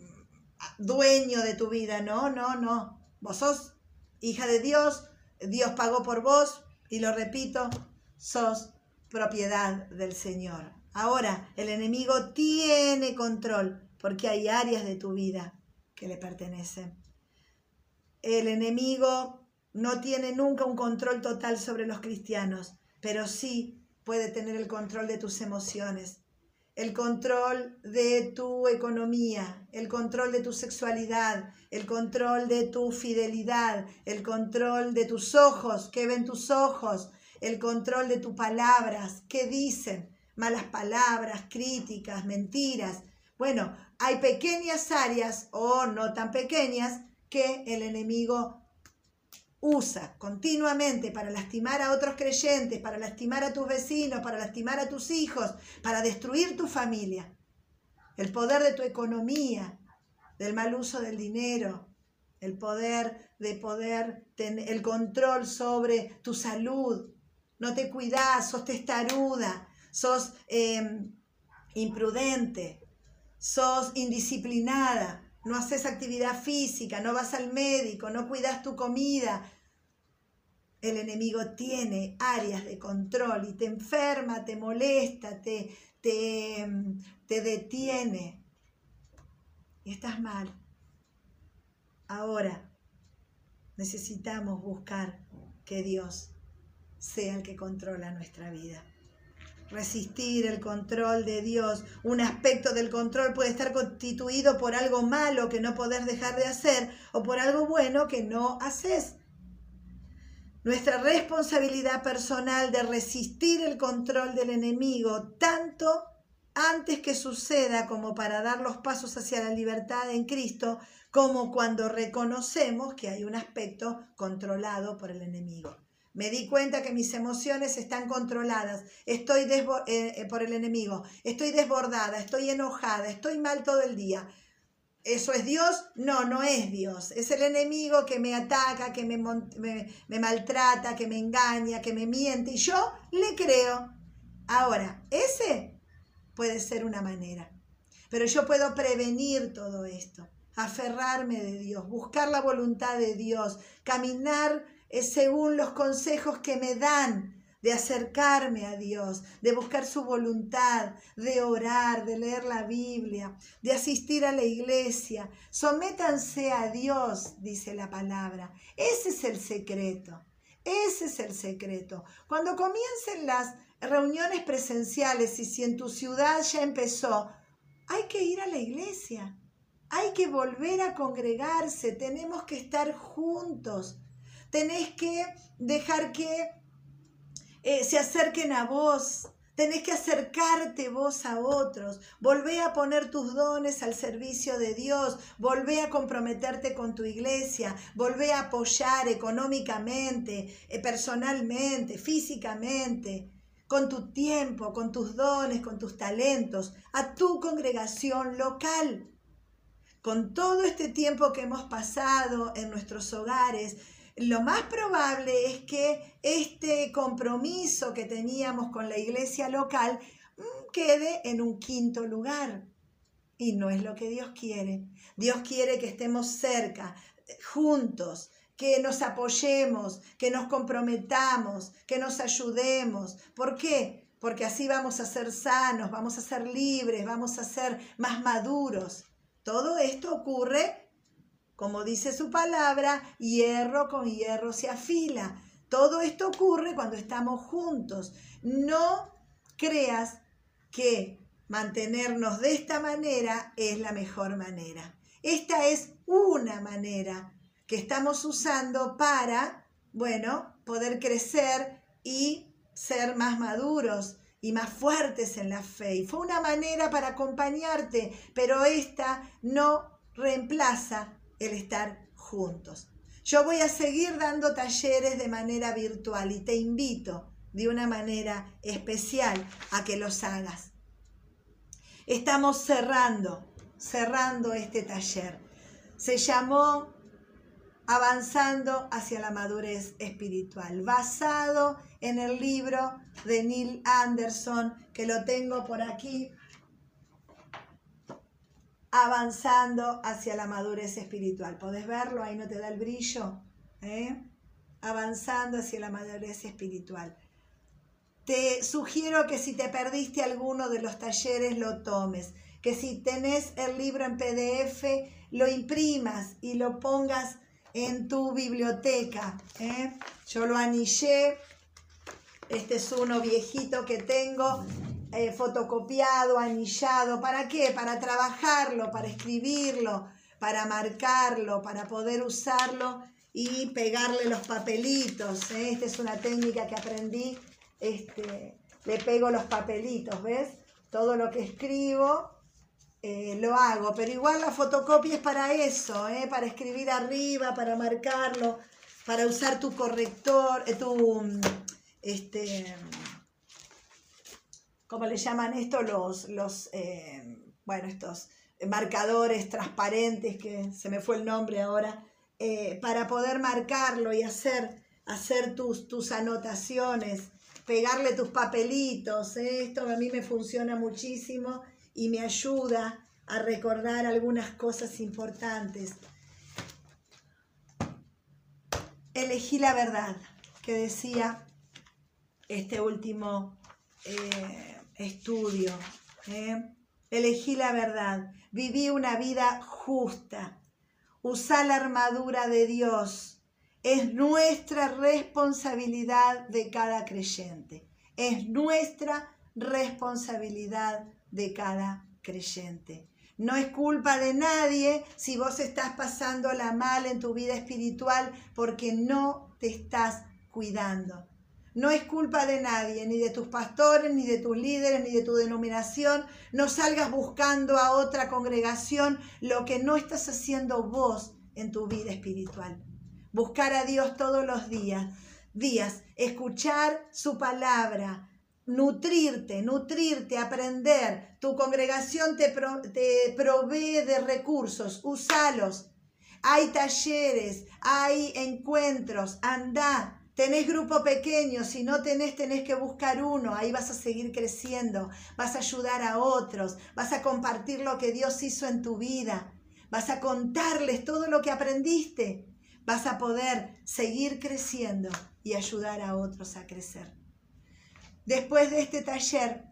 dueño de tu vida, no, no, no. Vos sos hija de Dios, Dios pagó por vos y lo repito, sos propiedad del Señor. Ahora, el enemigo tiene control porque hay áreas de tu vida que le pertenecen. El enemigo no tiene nunca un control total sobre los cristianos, pero sí puede tener el control de tus emociones, el control de tu economía, el control de tu sexualidad, el control de tu fidelidad, el control de tus ojos, qué ven tus ojos, el control de tus palabras, qué dicen, malas palabras, críticas, mentiras. Bueno, hay pequeñas áreas o no tan pequeñas que el enemigo usa continuamente para lastimar a otros creyentes, para lastimar a tus vecinos, para lastimar a tus hijos, para destruir tu familia. El poder de tu economía, del mal uso del dinero, el poder de poder tener el control sobre tu salud. No te cuidas, sos testaruda, sos em, imprudente, sos indisciplinada, no haces actividad física, no vas al médico, no cuidas tu comida. El enemigo tiene áreas de control y te enferma, te molesta, te, te, te detiene. Y estás mal. Ahora necesitamos buscar que Dios sea el que controla nuestra vida resistir el control de Dios. Un aspecto del control puede estar constituido por algo malo que no podés dejar de hacer o por algo bueno que no haces. Nuestra responsabilidad personal de resistir el control del enemigo, tanto antes que suceda como para dar los pasos hacia la libertad en Cristo, como cuando reconocemos que hay un aspecto controlado por el enemigo. Me di cuenta que mis emociones están controladas. Estoy eh, eh, por el enemigo. Estoy desbordada, estoy enojada, estoy mal todo el día. ¿Eso es Dios? No, no es Dios. Es el enemigo que me ataca, que me, me maltrata, que me engaña, que me miente. Y yo le creo. Ahora, ese puede ser una manera. Pero yo puedo prevenir todo esto. Aferrarme de Dios, buscar la voluntad de Dios, caminar es según los consejos que me dan de acercarme a Dios, de buscar su voluntad, de orar, de leer la Biblia, de asistir a la iglesia. Sométanse a Dios, dice la palabra. Ese es el secreto. Ese es el secreto. Cuando comiencen las reuniones presenciales y si en tu ciudad ya empezó, hay que ir a la iglesia. Hay que volver a congregarse. Tenemos que estar juntos tenés que dejar que eh, se acerquen a vos, tenés que acercarte vos a otros, volvé a poner tus dones al servicio de Dios, volvé a comprometerte con tu iglesia, volvé a apoyar económicamente, eh, personalmente, físicamente con tu tiempo, con tus dones, con tus talentos, a tu congregación local. Con todo este tiempo que hemos pasado en nuestros hogares, lo más probable es que este compromiso que teníamos con la iglesia local mm, quede en un quinto lugar. Y no es lo que Dios quiere. Dios quiere que estemos cerca, juntos, que nos apoyemos, que nos comprometamos, que nos ayudemos. ¿Por qué? Porque así vamos a ser sanos, vamos a ser libres, vamos a ser más maduros. Todo esto ocurre, como dice su palabra, hierro con hierro se afila. Todo esto ocurre cuando estamos juntos. No creas que mantenernos de esta manera es la mejor manera. Esta es una manera que estamos usando para, bueno, poder crecer y ser más maduros y más fuertes en la fe. Y fue una manera para acompañarte, pero esta no reemplaza el estar juntos. Yo voy a seguir dando talleres de manera virtual y te invito de una manera especial a que los hagas. Estamos cerrando, cerrando este taller. Se llamó avanzando hacia la madurez espiritual, basado en el libro de Neil Anderson, que lo tengo por aquí, avanzando hacia la madurez espiritual. ¿Podés verlo? Ahí no te da el brillo. ¿eh? Avanzando hacia la madurez espiritual. Te sugiero que si te perdiste alguno de los talleres, lo tomes. Que si tenés el libro en PDF, lo imprimas y lo pongas en tu biblioteca. ¿eh? Yo lo anillé. Este es uno viejito que tengo, eh, fotocopiado, anillado. ¿Para qué? Para trabajarlo, para escribirlo, para marcarlo, para poder usarlo y pegarle los papelitos. ¿eh? Esta es una técnica que aprendí. Este, le pego los papelitos, ¿ves? Todo lo que escribo eh, lo hago, pero igual la fotocopia es para eso, eh, para escribir arriba, para marcarlo, para usar tu corrector, tu, este, ¿cómo le llaman esto? Los, los bueno, estos marcadores transparentes, que se me fue el nombre ahora, para poder marcarlo y hacer, hacer tus, tus anotaciones, pegarle tus papelitos, esto a mí me funciona muchísimo y me ayuda a recordar algunas cosas importantes. Elegí la verdad, que decía este último eh, estudio. ¿eh? Elegí la verdad, viví una vida justa, usá la armadura de Dios. Es nuestra responsabilidad de cada creyente. Es nuestra responsabilidad de cada creyente. No es culpa de nadie si vos estás pasándola mal en tu vida espiritual porque no te estás cuidando. No es culpa de nadie, ni de tus pastores, ni de tus líderes, ni de tu denominación. No salgas buscando a otra congregación lo que no estás haciendo vos en tu vida espiritual. Buscar a Dios todos los días, días, escuchar su palabra, nutrirte, nutrirte, aprender. Tu congregación te, provee de recursos, usalos. Hay talleres, hay encuentros, anda. Tenés grupo pequeño, si no tenés, tenés que buscar uno, ahí vas a seguir creciendo, vas a ayudar a otros, vas a compartir lo que Dios hizo en tu vida, vas a contarles todo lo que aprendiste, vas a poder seguir creciendo y ayudar a otros a crecer. Después de este taller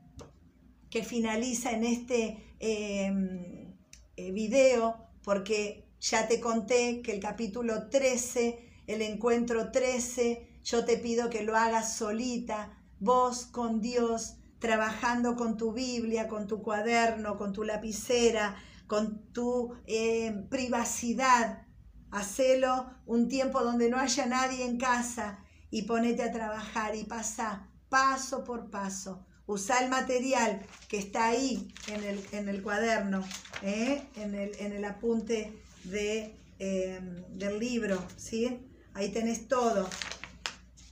que finaliza en este em, eh, video, porque ya te conté que el capítulo 13, el encuentro 13, yo te pido que lo hagas solita, vos con Dios, trabajando con tu Biblia, con tu cuaderno, con tu lapicera, con tu em, privacidad. Hacelo un tiempo donde no haya nadie en casa y ponete a trabajar y pasa paso por paso. Usa el material que está ahí en el, cuaderno, ¿eh? en, el, apunte de, em, del libro, ¿sí? Ahí tenés todo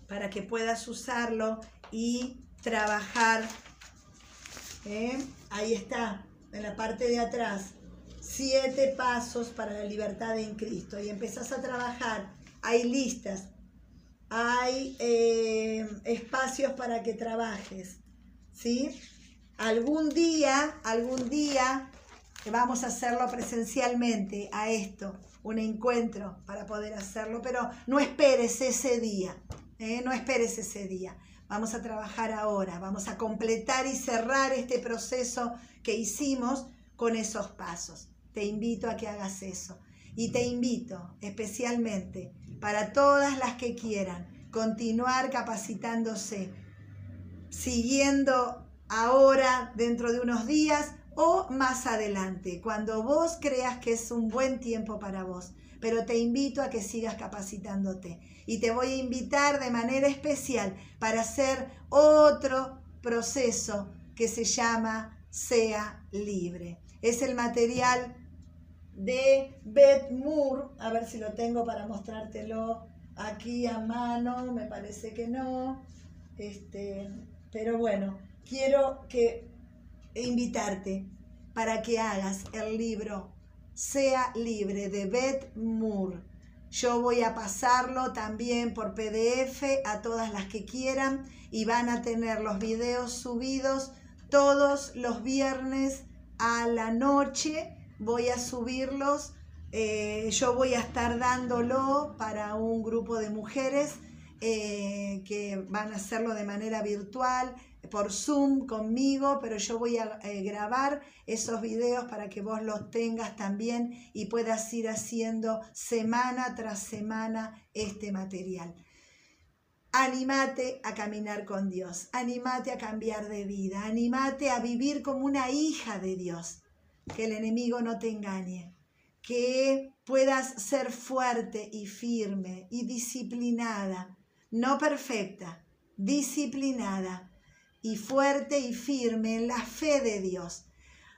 para que puedas usarlo y trabajar. ¿eh? Ahí está, en la parte de atrás. Siete pasos para la libertad en Cristo. Y empezás a trabajar hay listas, hay eh, espacios para que trabajes, ¿sí? Algún día, algún día vamos a hacerlo presencialmente a esto, un encuentro para poder hacerlo, pero no esperes ese día, ¿eh? no esperes ese día. Vamos a trabajar ahora, vamos a completar y cerrar este proceso que hicimos con esos pasos. Te invito a que hagas eso. Y te invito especialmente para todas las que quieran continuar capacitándose, siguiendo ahora, dentro de unos días o más adelante, cuando vos creas que es un buen tiempo para vos. Pero te invito a que sigas capacitándote. Y te voy a invitar de manera especial para hacer otro proceso que se llama Sea Libre. Es el material de Beth Moore, a ver si lo tengo para mostrártelo aquí a mano, me parece que no, este, pero bueno, quiero que invitarte para que hagas el libro Sea Libre de Beth Moore. Yo voy a pasarlo también por PDF a todas las que quieran y van a tener los videos subidos todos los viernes a la noche. Voy a subirlos. Eh, yo voy a estar dándolo para un grupo de mujeres eh, que van a hacerlo de manera virtual por Zoom conmigo, pero yo voy a eh, grabar esos videos para que vos los tengas también y puedas ir haciendo semana tras semana este material. Animate a caminar con Dios, animate a cambiar de vida, animate a vivir como una hija de Dios, que el enemigo no te engañe, que puedas ser fuerte y firme y disciplinada, no perfecta, disciplinada y fuerte y firme en la fe de Dios.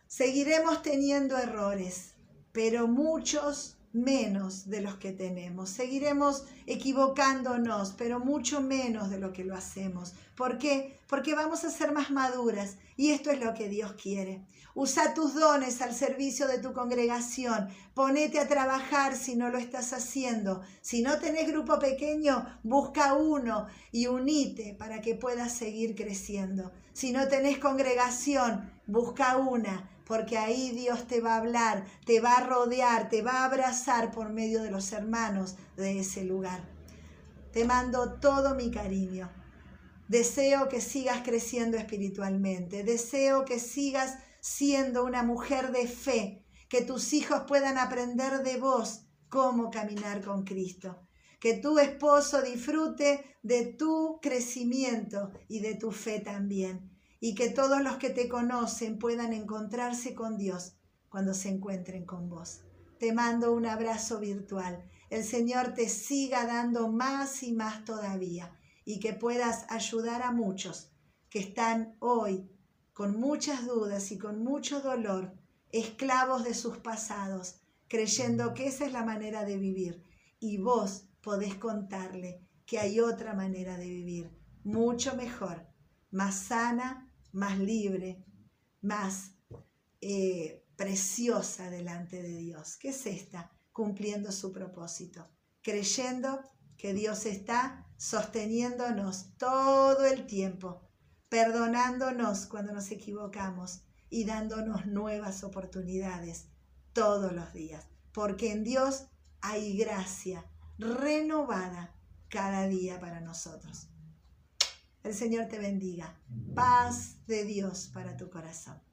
Seguiremos teniendo errores, pero muchos menos de los que tenemos. Seguiremos equivocándonos, pero mucho menos de lo que lo hacemos. ¿Por qué? Porque vamos a ser más maduras y esto es lo que Dios quiere. Usa tus dones al servicio de tu congregación. Ponete a trabajar si no lo estás haciendo. Si no tenés grupo pequeño, busca uno y unite para que puedas seguir creciendo. Si no tenés congregación, busca una porque ahí Dios te va a hablar, te va a rodear, te va a abrazar por medio de los hermanos de ese lugar. Te mando todo mi cariño. Deseo que sigas creciendo espiritualmente. Deseo que sigas siendo una mujer de fe, que tus hijos puedan aprender de vos cómo caminar con Cristo. Que tu esposo disfrute de tu crecimiento y de tu fe también y que todos los que te conocen puedan encontrarse con Dios cuando se encuentren con vos. Te mando un abrazo virtual. El Señor te siga dando más y más todavía y que puedas ayudar a muchos que están hoy con muchas dudas y con mucho dolor, esclavos de sus pasados, creyendo que esa es la manera de vivir. Y vos podés contarle que hay otra manera de vivir, mucho mejor, más sana, más libre, más eh, preciosa delante de Dios, que es esta, cumpliendo su propósito, creyendo que Dios está sosteniéndonos todo el tiempo, perdonándonos cuando nos equivocamos y dándonos nuevas oportunidades todos los días, porque en Dios hay gracia renovada cada día para nosotros. El Señor te bendiga. Paz de Dios para tu corazón.